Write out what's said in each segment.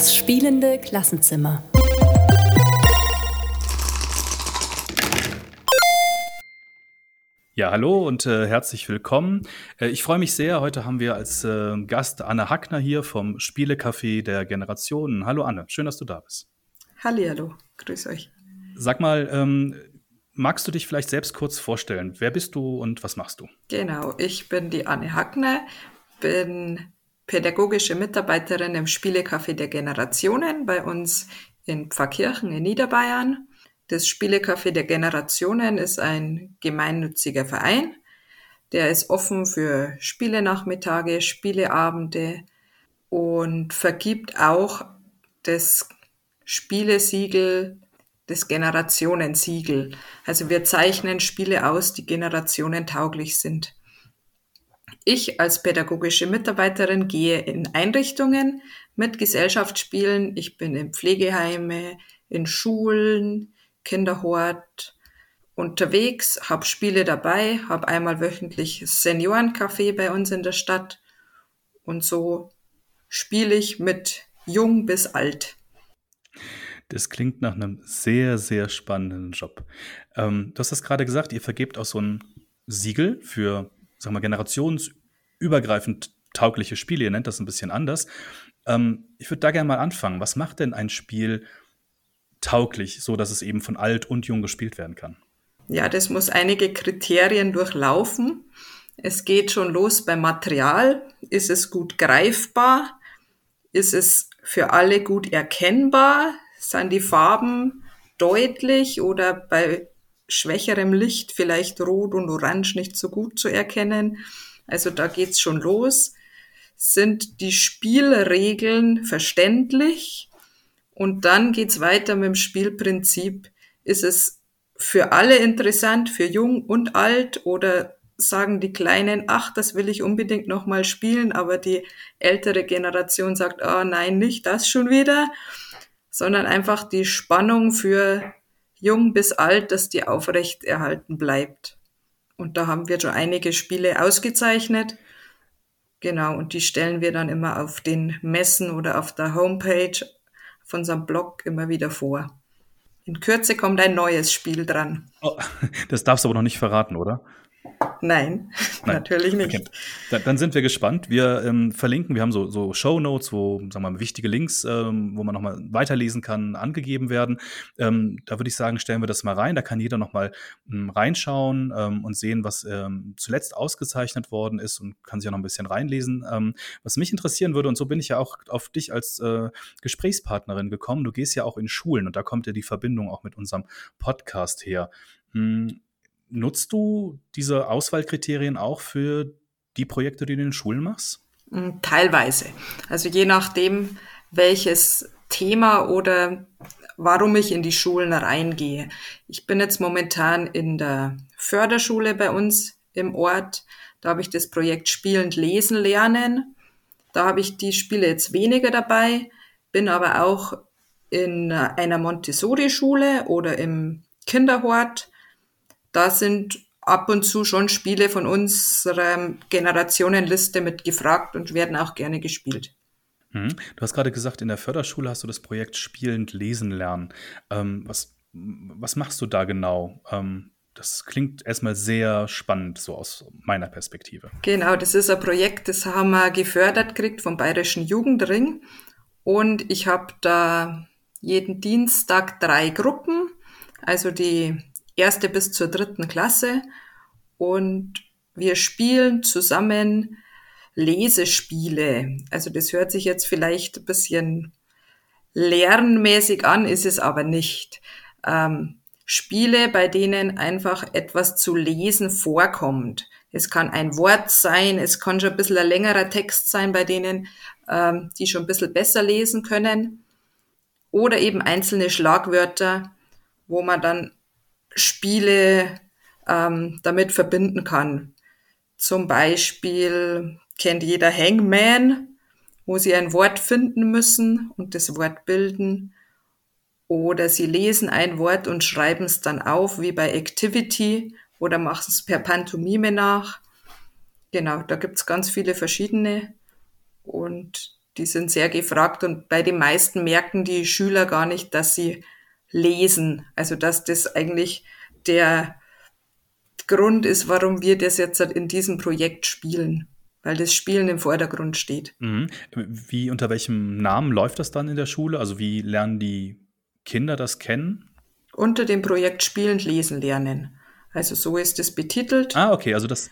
Das spielende Klassenzimmer. Ja, hallo und äh, herzlich willkommen. Äh, ich freue mich sehr. Heute haben wir als äh, Gast Anne Hackner hier vom Spielecafé der Generationen. Hallo Anne, schön, dass du da bist. Hallihallo, grüß euch. Sag mal, ähm, magst du dich vielleicht selbst kurz vorstellen? Wer bist du und was machst du? Genau, ich bin die Anne Hackner, bin pädagogische Mitarbeiterin im Spielecafé der Generationen bei uns in Pfarrkirchen in Niederbayern. Das Spielecafé der Generationen ist ein gemeinnütziger Verein. Der ist offen für Spielenachmittage, Spieleabende und vergibt auch das Spielesiegel, das Generationensiegel. Also wir zeichnen Spiele aus, die generationentauglich sind. Ich als pädagogische Mitarbeiterin gehe in Einrichtungen mit Gesellschaftsspielen. Ich bin in Pflegeheime, in Schulen, Kinderhort unterwegs, habe Spiele dabei, habe einmal wöchentlich Seniorencafé bei uns in der Stadt und so spiele ich mit jung bis alt. Das klingt nach einem sehr, sehr spannenden Job. Ähm, du hast das gerade gesagt, ihr vergebt auch so ein Siegel für, sagen wir, generationsübergreifend taugliche Spiele. Ihr nennt das ein bisschen anders. Ähm, ich würde da gerne mal anfangen. Was macht denn ein Spiel tauglich, so dass es eben von alt und jung gespielt werden kann? Ja, das muss einige Kriterien durchlaufen. Es geht schon los beim Material. Ist es gut greifbar? Ist es für alle gut erkennbar? Sind die Farben deutlich oder bei schwächerem Licht vielleicht rot und orange nicht so gut zu erkennen? Also da geht's schon los. Sind die Spielregeln verständlich? Und dann geht's weiter mit dem Spielprinzip. Ist es für alle interessant, für jung und alt oder sagen die Kleinen, ach, das will ich unbedingt nochmal spielen, aber die ältere Generation sagt, oh nein, nicht das schon wieder, sondern einfach die Spannung für jung bis alt, dass die aufrecht erhalten bleibt. Und da haben wir schon einige Spiele ausgezeichnet. Genau, und die stellen wir dann immer auf den Messen oder auf der Homepage von unserem Blog immer wieder vor. In Kürze kommt ein neues Spiel dran. Oh, das darfst du aber noch nicht verraten, oder? Nein, Nein, natürlich nicht. Okay. Dann, dann, sind wir gespannt. Wir ähm, verlinken, wir haben so, so Show Notes, wo sagen wir mal, wichtige Links, ähm, wo man nochmal weiterlesen kann, angegeben werden. Ähm, da würde ich sagen, stellen wir das mal rein. Da kann jeder nochmal ähm, reinschauen ähm, und sehen, was ähm, zuletzt ausgezeichnet worden ist und kann sich auch noch ein bisschen reinlesen. Ähm, was mich interessieren würde, und so bin ich ja auch auf dich als äh, Gesprächspartnerin gekommen. Du gehst ja auch in Schulen und da kommt ja die Verbindung auch mit unserem Podcast her. Hm, Nutzt du diese Auswahlkriterien auch für die Projekte, die du in den Schulen machst? Mm, teilweise. Also je nachdem, welches Thema oder warum ich in die Schulen reingehe. Ich bin jetzt momentan in der Förderschule bei uns im Ort. Da habe ich das Projekt Spielend Lesen lernen. Da habe ich die Spiele jetzt weniger dabei, bin aber auch in einer Montessori-Schule oder im Kinderhort da sind ab und zu schon Spiele von unserer Generationenliste mit gefragt und werden auch gerne gespielt. Mhm. Du hast gerade gesagt, in der Förderschule hast du das Projekt Spielend Lesen lernen. Ähm, was, was machst du da genau? Ähm, das klingt erstmal sehr spannend, so aus meiner Perspektive. Genau, das ist ein Projekt, das haben wir gefördert gekriegt vom Bayerischen Jugendring. Und ich habe da jeden Dienstag drei Gruppen. Also die erste bis zur dritten Klasse und wir spielen zusammen Lesespiele. Also das hört sich jetzt vielleicht ein bisschen lernmäßig an, ist es aber nicht. Ähm, Spiele, bei denen einfach etwas zu lesen vorkommt. Es kann ein Wort sein, es kann schon ein bisschen ein längerer Text sein, bei denen ähm, die schon ein bisschen besser lesen können. Oder eben einzelne Schlagwörter, wo man dann Spiele ähm, damit verbinden kann. Zum Beispiel kennt jeder Hangman, wo sie ein Wort finden müssen und das Wort bilden. Oder sie lesen ein Wort und schreiben es dann auf, wie bei Activity, oder machen es per Pantomime nach. Genau, da gibt es ganz viele verschiedene. Und die sind sehr gefragt und bei den meisten merken die Schüler gar nicht, dass sie lesen. Also dass das eigentlich der Grund ist, warum wir das jetzt in diesem Projekt spielen, weil das Spielen im Vordergrund steht. Mhm. Wie unter welchem Namen läuft das dann in der Schule? Also wie lernen die Kinder das kennen? Unter dem Projekt Spielend Lesen lernen. Also so ist es betitelt. Ah, okay, also das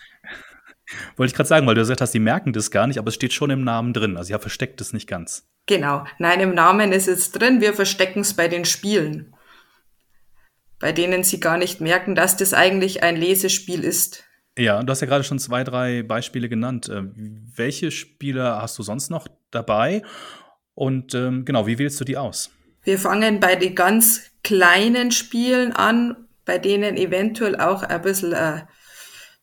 wollte ich gerade sagen, weil du gesagt hast, die merken das gar nicht, aber es steht schon im Namen drin. Also ja, versteckt es nicht ganz. Genau. Nein, im Namen ist es drin. Wir verstecken es bei den Spielen. Bei denen sie gar nicht merken, dass das eigentlich ein Lesespiel ist. Ja, du hast ja gerade schon zwei, drei Beispiele genannt. Äh, welche Spiele hast du sonst noch dabei? Und ähm, genau, wie wählst du die aus? Wir fangen bei den ganz kleinen Spielen an, bei denen eventuell auch ein bisschen äh,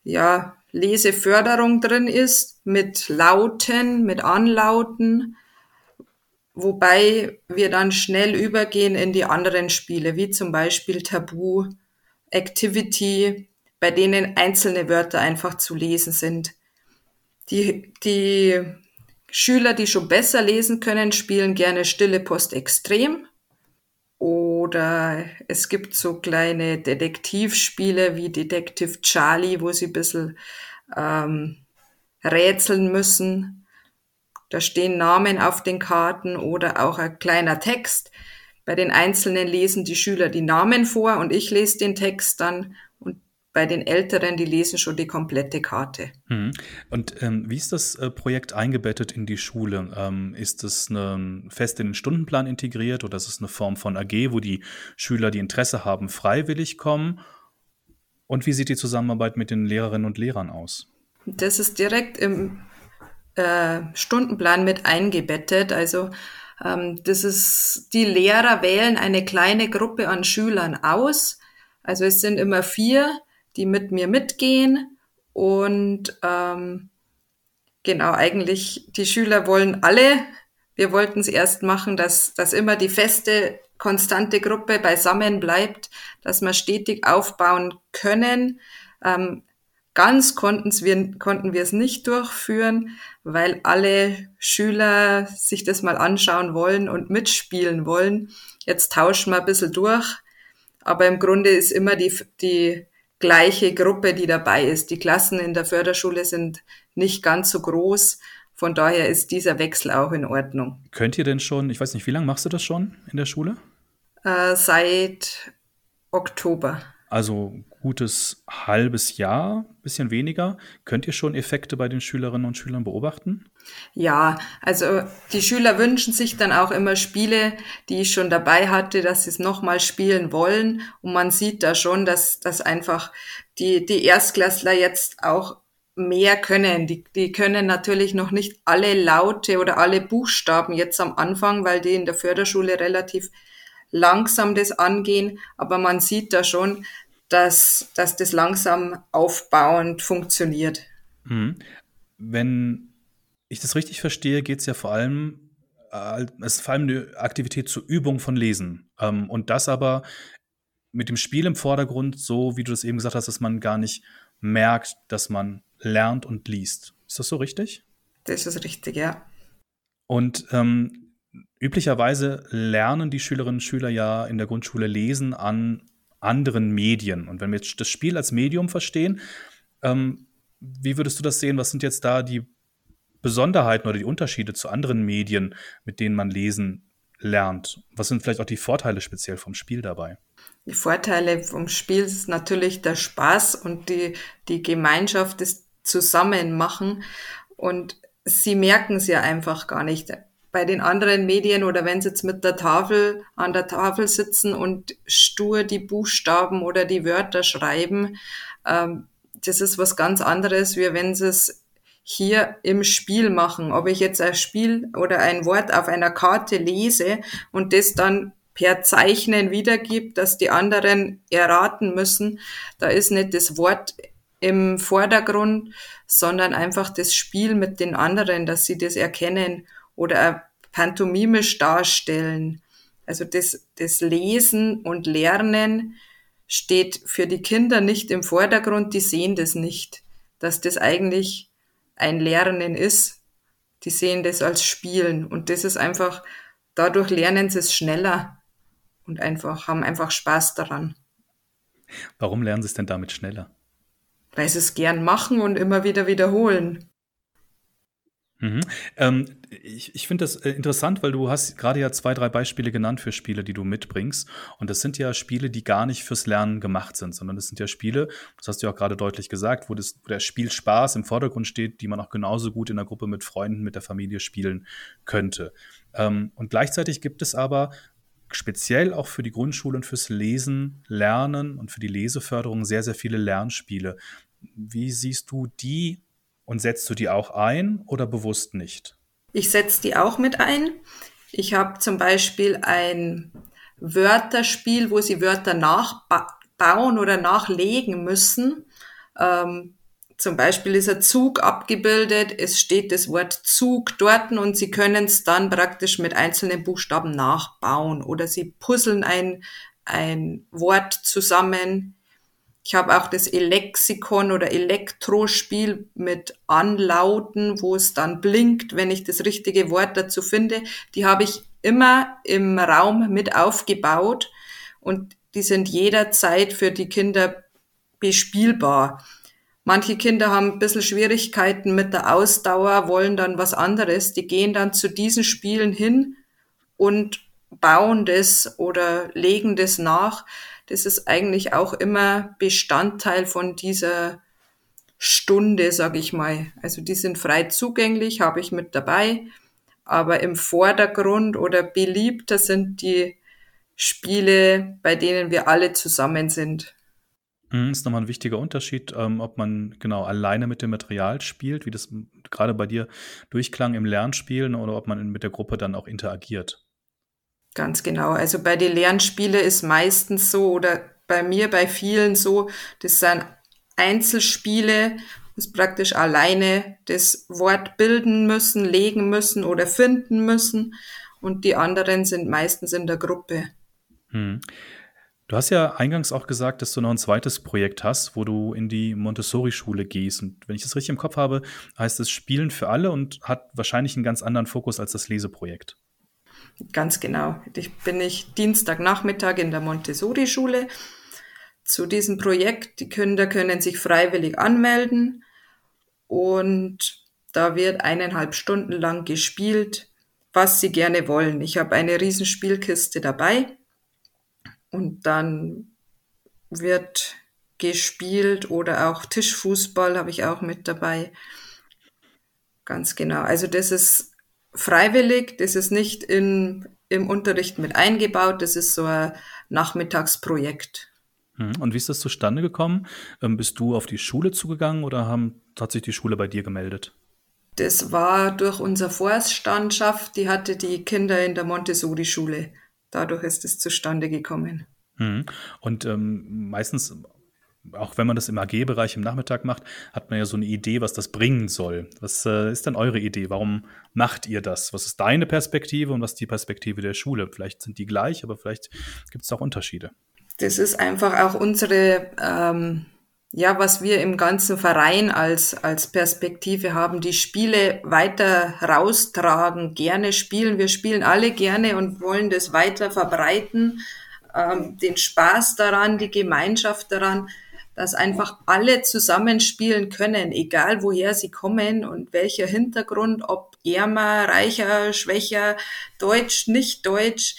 ja, Leseförderung drin ist, mit Lauten, mit Anlauten, wobei wir dann schnell übergehen in die anderen Spiele, wie zum Beispiel Tabu, Activity, bei denen einzelne Wörter einfach zu lesen sind. Die, die Schüler, die schon besser lesen können, spielen gerne Stille Post extrem. Oder es gibt so kleine Detektivspiele wie Detective Charlie, wo sie ein bisschen ähm, rätseln müssen. Da stehen Namen auf den Karten oder auch ein kleiner Text. Bei den Einzelnen lesen die Schüler die Namen vor und ich lese den Text dann. Bei den Älteren, die lesen schon die komplette Karte. Mhm. Und ähm, wie ist das äh, Projekt eingebettet in die Schule? Ähm, ist es eine, fest in den Stundenplan integriert oder ist es eine Form von AG, wo die Schüler, die Interesse haben, freiwillig kommen? Und wie sieht die Zusammenarbeit mit den Lehrerinnen und Lehrern aus? Das ist direkt im äh, Stundenplan mit eingebettet. Also ähm, das ist, die Lehrer wählen eine kleine Gruppe an Schülern aus. Also es sind immer vier, die mit mir mitgehen. Und ähm, genau, eigentlich die Schüler wollen alle. Wir wollten es erst machen, dass, dass immer die feste konstante Gruppe beisammen bleibt, dass wir stetig aufbauen können. Ähm, ganz konnten's wir, konnten wir es nicht durchführen, weil alle Schüler sich das mal anschauen wollen und mitspielen wollen. Jetzt tauschen wir ein bisschen durch, aber im Grunde ist immer die, die gleiche Gruppe, die dabei ist. Die Klassen in der Förderschule sind nicht ganz so groß. Von daher ist dieser Wechsel auch in Ordnung. Könnt ihr denn schon, ich weiß nicht, wie lange machst du das schon in der Schule? Äh, seit Oktober. Also gutes halbes Jahr, bisschen weniger. Könnt ihr schon Effekte bei den Schülerinnen und Schülern beobachten? Ja, also die Schüler wünschen sich dann auch immer Spiele, die ich schon dabei hatte, dass sie es nochmal spielen wollen. Und man sieht da schon, dass, dass einfach die, die Erstklässler jetzt auch mehr können. Die, die können natürlich noch nicht alle Laute oder alle Buchstaben jetzt am Anfang, weil die in der Förderschule relativ langsam das angehen. Aber man sieht da schon, dass, dass das langsam aufbauend funktioniert. Mhm. Wenn ich das richtig verstehe, geht es ja vor allem, äh, es ist vor allem eine Aktivität zur Übung von Lesen. Ähm, und das aber mit dem Spiel im Vordergrund, so wie du das eben gesagt hast, dass man gar nicht merkt, dass man lernt und liest. Ist das so richtig? Das ist richtig, ja. Und ähm, üblicherweise lernen die Schülerinnen und Schüler ja in der Grundschule lesen an anderen Medien. Und wenn wir jetzt das Spiel als Medium verstehen, ähm, wie würdest du das sehen? Was sind jetzt da die Besonderheiten oder die Unterschiede zu anderen Medien, mit denen man lesen lernt? Was sind vielleicht auch die Vorteile speziell vom Spiel dabei? Die Vorteile vom Spiel ist natürlich der Spaß und die, die Gemeinschaft, das Zusammenmachen. Und sie merken es ja einfach gar nicht bei den anderen Medien oder wenn sie jetzt mit der Tafel an der Tafel sitzen und stur die Buchstaben oder die Wörter schreiben, ähm, das ist was ganz anderes, wie wenn sie es hier im Spiel machen. Ob ich jetzt ein Spiel oder ein Wort auf einer Karte lese und das dann per Zeichnen wiedergibt, dass die anderen erraten müssen, da ist nicht das Wort im Vordergrund, sondern einfach das Spiel mit den anderen, dass sie das erkennen oder pantomimisch darstellen. Also das, das Lesen und Lernen steht für die Kinder nicht im Vordergrund, die sehen das nicht, dass das eigentlich ein Lernen ist. Die sehen das als Spielen und das ist einfach, dadurch lernen sie es schneller und einfach, haben einfach Spaß daran. Warum lernen sie es denn damit schneller? Weil sie es gern machen und immer wieder wiederholen. Mhm. Ähm, ich ich finde das äh, interessant, weil du hast gerade ja zwei, drei Beispiele genannt für Spiele, die du mitbringst. Und das sind ja Spiele, die gar nicht fürs Lernen gemacht sind, sondern das sind ja Spiele, das hast du ja auch gerade deutlich gesagt, wo, das, wo der Spielspaß im Vordergrund steht, die man auch genauso gut in der Gruppe mit Freunden, mit der Familie spielen könnte. Ähm, und gleichzeitig gibt es aber speziell auch für die Grundschule und fürs Lesen, Lernen und für die Leseförderung sehr, sehr viele Lernspiele. Wie siehst du die und setzt du die auch ein oder bewusst nicht? Ich setze die auch mit ein. Ich habe zum Beispiel ein Wörterspiel, wo sie Wörter nachbauen oder nachlegen müssen. Ähm, zum Beispiel ist ein Zug abgebildet, es steht das Wort Zug dort und Sie können es dann praktisch mit einzelnen Buchstaben nachbauen oder Sie puzzeln ein, ein Wort zusammen. Ich habe auch das Elexikon oder Elektrospiel mit Anlauten, wo es dann blinkt, wenn ich das richtige Wort dazu finde. Die habe ich immer im Raum mit aufgebaut und die sind jederzeit für die Kinder bespielbar. Manche Kinder haben ein bisschen Schwierigkeiten mit der Ausdauer, wollen dann was anderes. Die gehen dann zu diesen Spielen hin und bauen das oder legen das nach das ist eigentlich auch immer Bestandteil von dieser Stunde, sag ich mal. Also die sind frei zugänglich, habe ich mit dabei. Aber im Vordergrund oder beliebter sind die Spiele, bei denen wir alle zusammen sind. Das mhm, ist nochmal ein wichtiger Unterschied, ähm, ob man genau alleine mit dem Material spielt, wie das gerade bei dir durchklang im Lernspielen, oder ob man mit der Gruppe dann auch interagiert. Ganz genau. Also bei den Lernspielen ist meistens so oder bei mir, bei vielen so, das sind Einzelspiele, das praktisch alleine das Wort bilden müssen, legen müssen oder finden müssen und die anderen sind meistens in der Gruppe. Hm. Du hast ja eingangs auch gesagt, dass du noch ein zweites Projekt hast, wo du in die Montessori-Schule gehst. Und wenn ich das richtig im Kopf habe, heißt es Spielen für alle und hat wahrscheinlich einen ganz anderen Fokus als das Leseprojekt. Ganz genau. Ich bin ich Dienstagnachmittag in der Montessori-Schule zu diesem Projekt. Die Kinder können sich freiwillig anmelden und da wird eineinhalb Stunden lang gespielt, was sie gerne wollen. Ich habe eine riesen Spielkiste dabei und dann wird gespielt oder auch Tischfußball habe ich auch mit dabei. Ganz genau. Also das ist freiwillig, das ist nicht in, im Unterricht mit eingebaut, das ist so ein Nachmittagsprojekt. Hm, und wie ist das zustande gekommen? Ähm, bist du auf die Schule zugegangen oder haben, hat sich die Schule bei dir gemeldet? Das war durch unsere Vorstandschaft, die hatte die Kinder in der Montessori-Schule. Dadurch ist es zustande gekommen. Hm. Und ähm, meistens auch wenn man das im AG-Bereich im Nachmittag macht, hat man ja so eine Idee, was das bringen soll. Was äh, ist denn eure Idee? Warum macht ihr das? Was ist deine Perspektive und was ist die Perspektive der Schule? Vielleicht sind die gleich, aber vielleicht gibt es auch Unterschiede. Das ist einfach auch unsere, ähm, ja, was wir im ganzen Verein als, als Perspektive haben, die Spiele weiter raustragen, gerne spielen. Wir spielen alle gerne und wollen das weiter verbreiten. Ähm, den Spaß daran, die Gemeinschaft daran dass einfach alle zusammenspielen können, egal woher sie kommen und welcher Hintergrund, ob ärmer, reicher, schwächer, deutsch, nicht deutsch.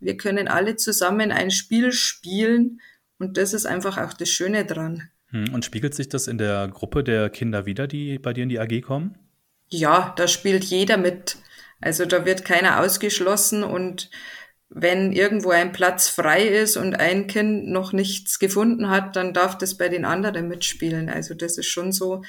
Wir können alle zusammen ein Spiel spielen und das ist einfach auch das Schöne dran. Hm, und spiegelt sich das in der Gruppe der Kinder wieder, die bei dir in die AG kommen? Ja, da spielt jeder mit. Also da wird keiner ausgeschlossen und wenn irgendwo ein Platz frei ist und ein Kind noch nichts gefunden hat, dann darf das bei den anderen mitspielen. Also das ist schon so,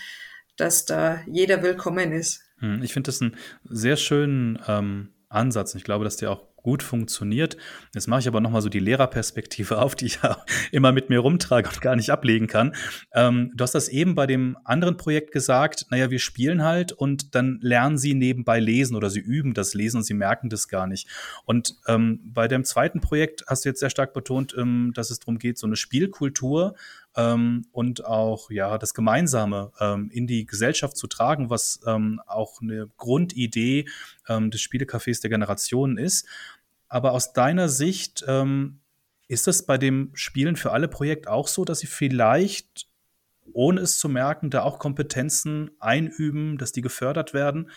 dass da jeder willkommen ist. Hm, ich finde das einen sehr schönen ähm, Ansatz. Ich glaube, dass der auch gut funktioniert. Jetzt mache ich aber nochmal so die Lehrerperspektive auf, die ich ja immer mit mir rumtrage und gar nicht ablegen kann. Ähm, du hast das eben bei dem anderen Projekt gesagt, naja, wir spielen halt und dann lernen sie nebenbei lesen oder sie üben das Lesen und sie merken das gar nicht. Und ähm, bei dem zweiten Projekt hast du jetzt sehr stark betont, ähm, dass es darum geht, so eine Spielkultur ähm, und auch ja das Gemeinsame ähm, in die Gesellschaft zu tragen, was ähm, auch eine Grundidee ähm, des Spielecafés der Generationen ist. Aber aus deiner Sicht ähm, ist das bei dem Spielen für alle Projekt auch so, dass sie vielleicht ohne es zu merken, da auch Kompetenzen einüben, dass die gefördert werden?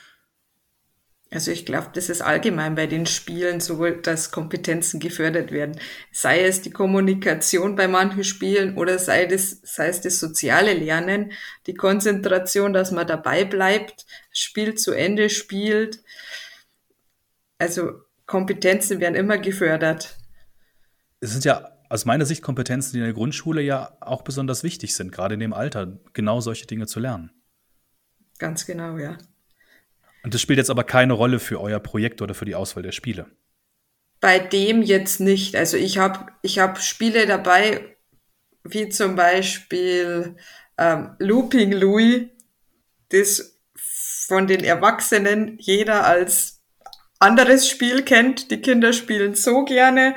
Also ich glaube, das ist allgemein bei den Spielen so, dass Kompetenzen gefördert werden. Sei es die Kommunikation bei manchen Spielen oder sei, das, sei es das soziale Lernen, die Konzentration, dass man dabei bleibt, Spiel zu Ende spielt. Also Kompetenzen werden immer gefördert. Es sind ja aus meiner Sicht Kompetenzen, die in der Grundschule ja auch besonders wichtig sind, gerade in dem Alter, genau solche Dinge zu lernen. Ganz genau, ja. Und das spielt jetzt aber keine Rolle für euer Projekt oder für die Auswahl der Spiele. Bei dem jetzt nicht. Also ich habe ich hab Spiele dabei, wie zum Beispiel ähm, Looping Louis, das von den Erwachsenen jeder als anderes Spiel kennt. Die Kinder spielen so gerne.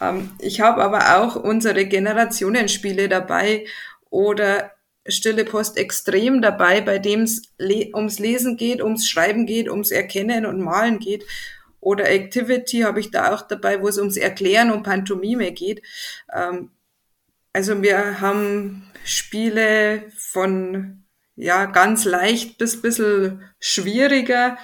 Ähm, ich habe aber auch unsere Generationenspiele dabei oder Stille Post extrem dabei, bei dem es le ums Lesen geht, ums Schreiben geht, ums Erkennen und Malen geht. Oder Activity habe ich da auch dabei, wo es ums Erklären und Pantomime geht. Ähm, also wir haben Spiele von ja ganz leicht bis bisschen schwieriger,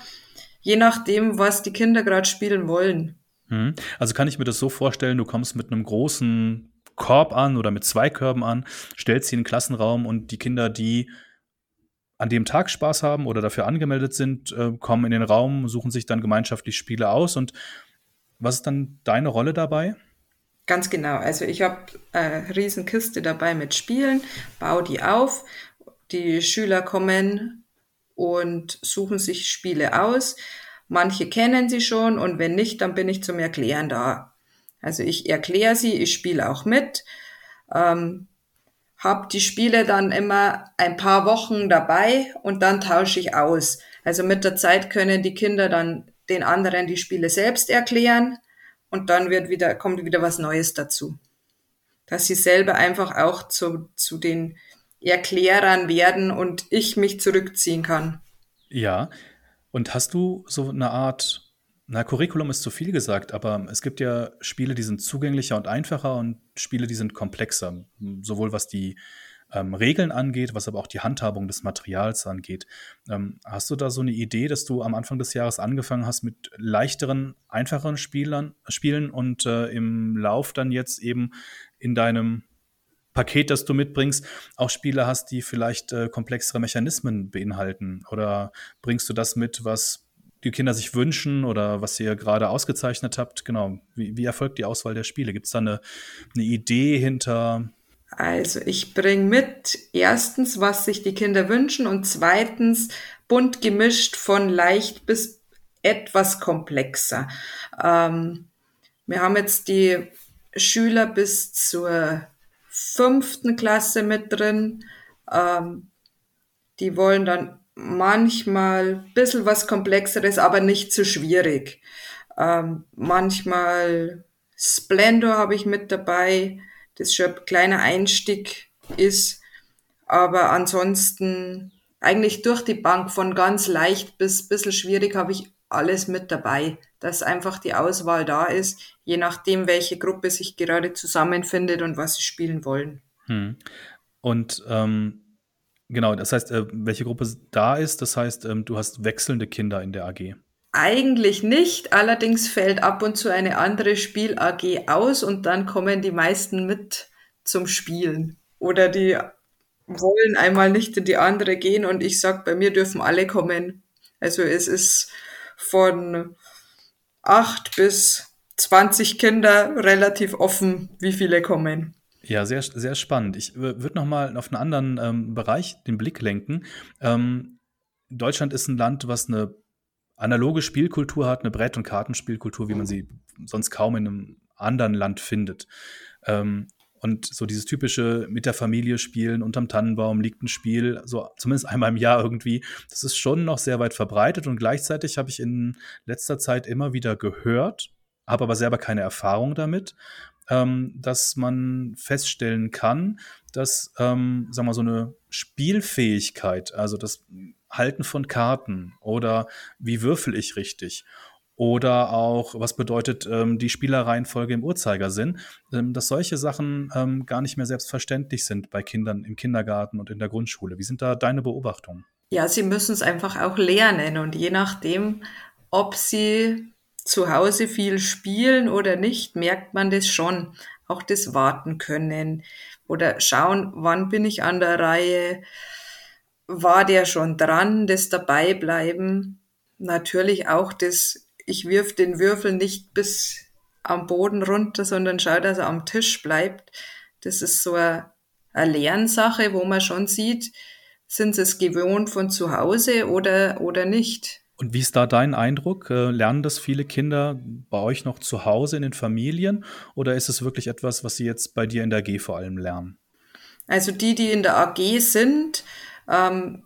je nachdem, was die Kinder gerade spielen wollen. Mhm. Also kann ich mir das so vorstellen, du kommst mit einem großen Korb an oder mit zwei Körben an, stellst sie in den Klassenraum und die Kinder, die an dem Tag Spaß haben oder dafür angemeldet sind, äh, kommen in den Raum, suchen sich dann gemeinschaftlich Spiele aus. Und was ist dann deine Rolle dabei? Ganz genau. Also ich habe eine Riesenkiste dabei mit Spielen, baue die auf. Die Schüler kommen und suchen sich Spiele aus. Manche kennen sie schon und wenn nicht, dann bin ich zum Erklären da. Also ich erkläre sie, ich spiele auch mit, ähm, habe die Spiele dann immer ein paar Wochen dabei und dann tausche ich aus. Also mit der Zeit können die Kinder dann den anderen die Spiele selbst erklären und dann wird wieder, kommt wieder was Neues dazu. Dass sie selber einfach auch zu, zu den Erklärern werden und ich mich zurückziehen kann. Ja. Und hast du so eine Art na, Curriculum ist zu viel gesagt, aber es gibt ja Spiele, die sind zugänglicher und einfacher und Spiele, die sind komplexer. Sowohl was die ähm, Regeln angeht, was aber auch die Handhabung des Materials angeht. Ähm, hast du da so eine Idee, dass du am Anfang des Jahres angefangen hast mit leichteren, einfacheren Spielern, Spielen und äh, im Lauf dann jetzt eben in deinem Paket, das du mitbringst, auch Spiele hast, die vielleicht äh, komplexere Mechanismen beinhalten? Oder bringst du das mit, was die Kinder sich wünschen oder was ihr gerade ausgezeichnet habt. Genau. Wie, wie erfolgt die Auswahl der Spiele? Gibt es da eine, eine Idee hinter? Also ich bringe mit erstens, was sich die Kinder wünschen und zweitens bunt gemischt von leicht bis etwas komplexer. Ähm, wir haben jetzt die Schüler bis zur fünften Klasse mit drin. Ähm, die wollen dann manchmal ein bisschen was Komplexeres, aber nicht zu schwierig. Ähm, manchmal Splendor habe ich mit dabei, das schon ein kleiner Einstieg ist, aber ansonsten eigentlich durch die Bank von ganz leicht bis bisschen schwierig habe ich alles mit dabei, dass einfach die Auswahl da ist, je nachdem, welche Gruppe sich gerade zusammenfindet und was sie spielen wollen. Hm. Und ähm, Genau, das heißt, äh, welche Gruppe da ist, das heißt, ähm, du hast wechselnde Kinder in der AG. Eigentlich nicht, allerdings fällt ab und zu eine andere Spiel-AG aus und dann kommen die meisten mit zum Spielen. Oder die wollen einmal nicht in die andere gehen und ich sag, bei mir dürfen alle kommen. Also es ist von acht bis 20 Kinder relativ offen, wie viele kommen. Ja, sehr, sehr spannend. Ich würde noch mal auf einen anderen ähm, Bereich den Blick lenken. Ähm, Deutschland ist ein Land, was eine analoge Spielkultur hat, eine Brett- und Kartenspielkultur, wie man sie sonst kaum in einem anderen Land findet. Ähm, und so dieses typische mit der Familie spielen, unterm Tannenbaum liegt ein Spiel, so zumindest einmal im Jahr irgendwie, das ist schon noch sehr weit verbreitet und gleichzeitig habe ich in letzter Zeit immer wieder gehört, habe aber selber keine Erfahrung damit, ähm, dass man feststellen kann, dass, ähm, sagen wir so eine Spielfähigkeit, also das Halten von Karten oder wie würfel ich richtig oder auch, was bedeutet ähm, die Spielerreihenfolge im Uhrzeigersinn, ähm, dass solche Sachen ähm, gar nicht mehr selbstverständlich sind bei Kindern im Kindergarten und in der Grundschule. Wie sind da deine Beobachtungen? Ja, sie müssen es einfach auch lernen und je nachdem, ob sie zu Hause viel spielen oder nicht, merkt man das schon. Auch das Warten können oder schauen, wann bin ich an der Reihe, war der schon dran, das dabei bleiben. Natürlich auch das ich wirf den Würfel nicht bis am Boden runter, sondern schaue, dass er am Tisch bleibt. Das ist so eine, eine Lernsache, wo man schon sieht, sind sie es gewohnt von zu Hause oder, oder nicht. Und wie ist da dein Eindruck? Äh, lernen das viele Kinder bei euch noch zu Hause in den Familien oder ist es wirklich etwas, was sie jetzt bei dir in der AG vor allem lernen? Also die, die in der AG sind, ähm,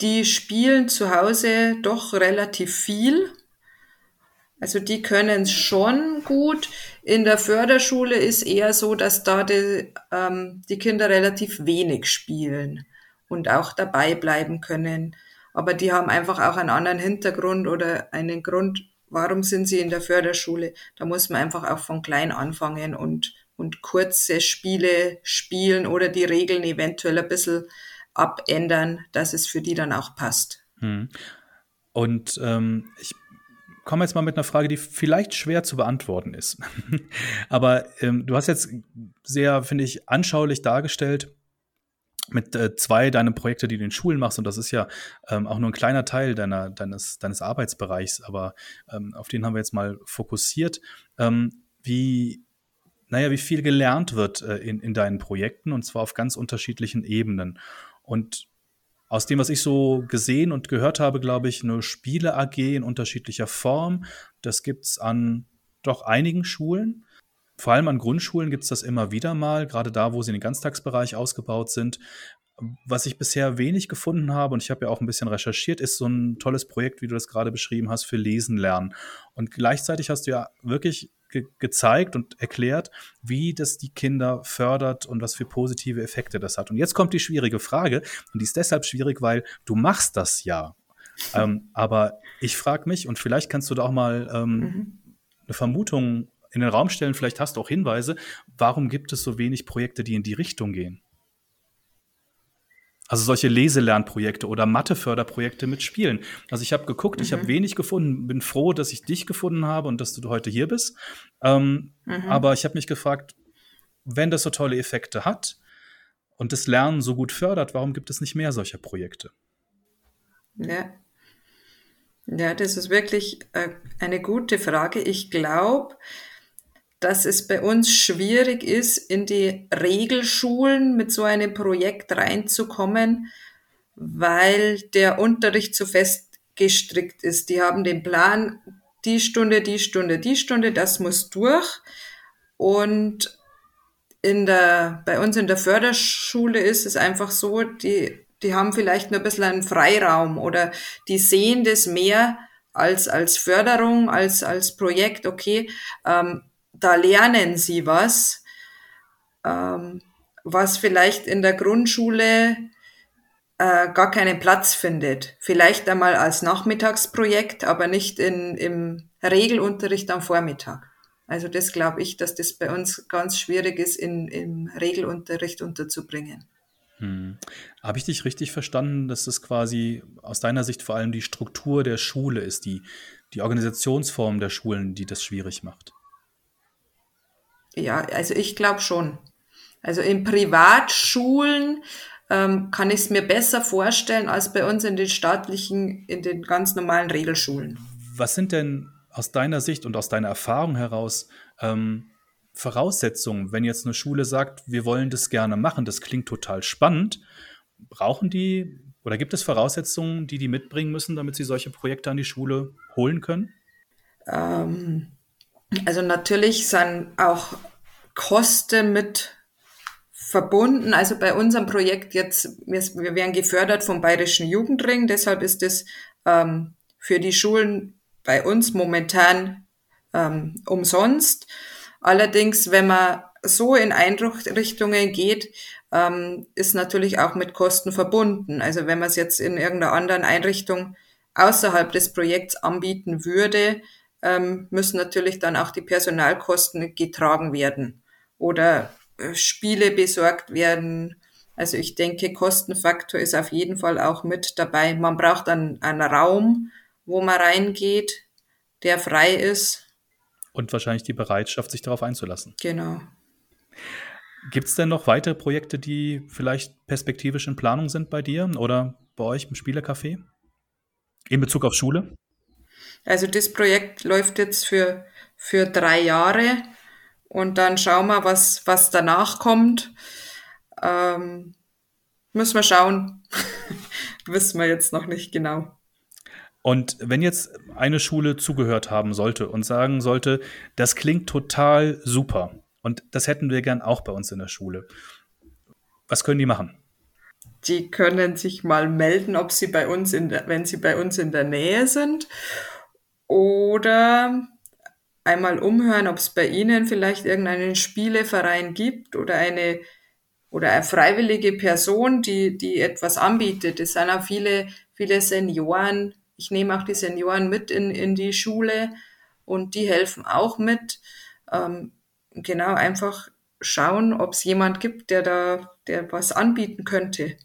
die spielen zu Hause doch relativ viel. Also die können es schon gut. In der Förderschule ist eher so, dass da die, ähm, die Kinder relativ wenig spielen und auch dabei bleiben können. Aber die haben einfach auch einen anderen Hintergrund oder einen Grund, warum sind sie in der Förderschule. Da muss man einfach auch von klein anfangen und, und kurze Spiele spielen oder die Regeln eventuell ein bisschen abändern, dass es für die dann auch passt. Hm. Und ähm, ich komme jetzt mal mit einer Frage, die vielleicht schwer zu beantworten ist. Aber ähm, du hast jetzt sehr, finde ich, anschaulich dargestellt, mit äh, zwei deiner Projekte, die du in Schulen machst, und das ist ja ähm, auch nur ein kleiner Teil deiner, deines, deines Arbeitsbereichs, aber ähm, auf den haben wir jetzt mal fokussiert, ähm, wie, naja, wie viel gelernt wird äh, in, in deinen Projekten, und zwar auf ganz unterschiedlichen Ebenen. Und aus dem, was ich so gesehen und gehört habe, glaube ich, eine Spiele-AG in unterschiedlicher Form. Das gibt es an doch einigen Schulen. Vor allem an Grundschulen gibt es das immer wieder mal, gerade da, wo sie in den Ganztagsbereich ausgebaut sind. Was ich bisher wenig gefunden habe, und ich habe ja auch ein bisschen recherchiert, ist so ein tolles Projekt, wie du das gerade beschrieben hast, für Lesen lernen. Und gleichzeitig hast du ja wirklich ge gezeigt und erklärt, wie das die Kinder fördert und was für positive Effekte das hat. Und jetzt kommt die schwierige Frage, und die ist deshalb schwierig, weil du machst das ja. ähm, aber ich frage mich, und vielleicht kannst du da auch mal ähm, mhm. eine Vermutung in den Raum stellen, vielleicht hast du auch Hinweise, warum gibt es so wenig Projekte, die in die Richtung gehen? Also solche Leselernprojekte oder Matheförderprojekte mit Spielen. Also ich habe geguckt, mhm. ich habe wenig gefunden, bin froh, dass ich dich gefunden habe und dass du heute hier bist. Ähm, mhm. Aber ich habe mich gefragt, wenn das so tolle Effekte hat und das Lernen so gut fördert, warum gibt es nicht mehr solcher Projekte? Ja. Ja, das ist wirklich äh, eine gute Frage. Ich glaube, dass es bei uns schwierig ist, in die Regelschulen mit so einem Projekt reinzukommen, weil der Unterricht zu fest gestrickt ist. Die haben den Plan, die Stunde, die Stunde, die Stunde, das muss durch. Und in der, bei uns in der Förderschule ist es einfach so, die, die haben vielleicht nur ein bisschen einen Freiraum oder die sehen das mehr als, als Förderung, als, als Projekt, okay, ähm, da lernen sie was, ähm, was vielleicht in der Grundschule äh, gar keinen Platz findet. Vielleicht einmal als Nachmittagsprojekt, aber nicht in, im Regelunterricht am Vormittag. Also das glaube ich, dass das bei uns ganz schwierig ist, in, im Regelunterricht unterzubringen. Hm. Habe ich dich richtig verstanden, dass das quasi aus deiner Sicht vor allem die Struktur der Schule ist, die, die Organisationsform der Schulen, die das schwierig macht? Ja, also ich glaube schon. Also in Privatschulen ähm, kann ich es mir besser vorstellen als bei uns in den staatlichen, in den ganz normalen Regelschulen. Was sind denn aus deiner Sicht und aus deiner Erfahrung heraus ähm, Voraussetzungen, wenn jetzt eine Schule sagt, wir wollen das gerne machen, das klingt total spannend, brauchen die oder gibt es Voraussetzungen, die die mitbringen müssen, damit sie solche Projekte an die Schule holen können? Ähm, also natürlich sind auch Kosten mit verbunden. Also bei unserem Projekt jetzt, wir werden gefördert vom Bayerischen Jugendring, deshalb ist es ähm, für die Schulen bei uns momentan ähm, umsonst. Allerdings, wenn man so in Einrichtungen geht, ähm, ist natürlich auch mit Kosten verbunden. Also wenn man es jetzt in irgendeiner anderen Einrichtung außerhalb des Projekts anbieten würde, ähm, müssen natürlich dann auch die Personalkosten getragen werden oder äh, Spiele besorgt werden. Also ich denke, Kostenfaktor ist auf jeden Fall auch mit dabei. Man braucht dann einen Raum, wo man reingeht, der frei ist. Und wahrscheinlich die Bereitschaft, sich darauf einzulassen. Genau. Gibt es denn noch weitere Projekte, die vielleicht perspektivisch in Planung sind bei dir oder bei euch im Spielecafé? In Bezug auf Schule? Also das Projekt läuft jetzt für, für drei Jahre und dann schauen wir, was, was danach kommt. Ähm, müssen wir schauen. Wissen wir jetzt noch nicht genau. Und wenn jetzt eine Schule zugehört haben sollte und sagen sollte, das klingt total super und das hätten wir gern auch bei uns in der Schule, was können die machen? Die können sich mal melden, ob sie bei uns in der, wenn sie bei uns in der Nähe sind oder einmal umhören, ob es bei Ihnen vielleicht irgendeinen Spieleverein gibt oder eine oder eine freiwillige Person, die, die etwas anbietet. Es sind auch viele, viele Senioren. Ich nehme auch die Senioren mit in, in die Schule und die helfen auch mit. Ähm, genau, einfach schauen, ob es jemand gibt, der da, der was anbieten könnte.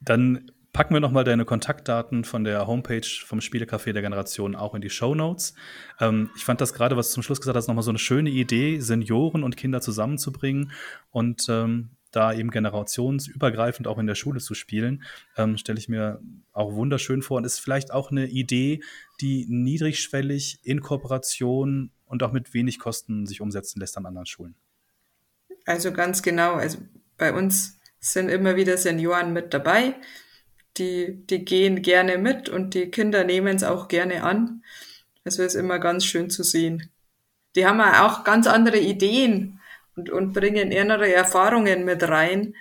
Dann packen wir nochmal deine Kontaktdaten von der Homepage vom Spielecafé der Generation auch in die Show Notes. Ähm, ich fand das gerade, was du zum Schluss gesagt hast, nochmal so eine schöne Idee, Senioren und Kinder zusammenzubringen und ähm, da eben generationsübergreifend auch in der Schule zu spielen, ähm, stelle ich mir auch wunderschön vor und ist vielleicht auch eine Idee, die niedrigschwellig in Kooperation und auch mit wenig Kosten sich umsetzen lässt an anderen Schulen. Also ganz genau. Also bei uns sind immer wieder Senioren mit dabei die, die gehen gerne mit und die Kinder nehmen es auch gerne an. Also ist immer ganz schön zu sehen. Die haben auch ganz andere Ideen und, und bringen ihre Erfahrungen mit rein.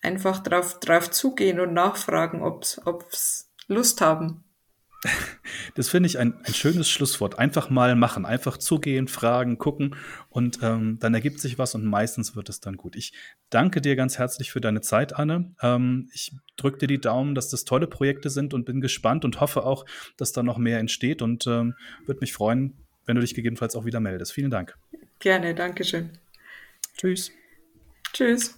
Einfach drauf, drauf zugehen und nachfragen, ob's, ob's Lust haben. Das finde ich ein, ein schönes Schlusswort. Einfach mal machen, einfach zugehen, fragen, gucken und ähm, dann ergibt sich was und meistens wird es dann gut. Ich danke dir ganz herzlich für deine Zeit, Anne. Ähm, ich drücke dir die Daumen, dass das tolle Projekte sind und bin gespannt und hoffe auch, dass da noch mehr entsteht und ähm, würde mich freuen, wenn du dich gegebenenfalls auch wieder meldest. Vielen Dank. Gerne, Dankeschön. Tschüss. Tschüss.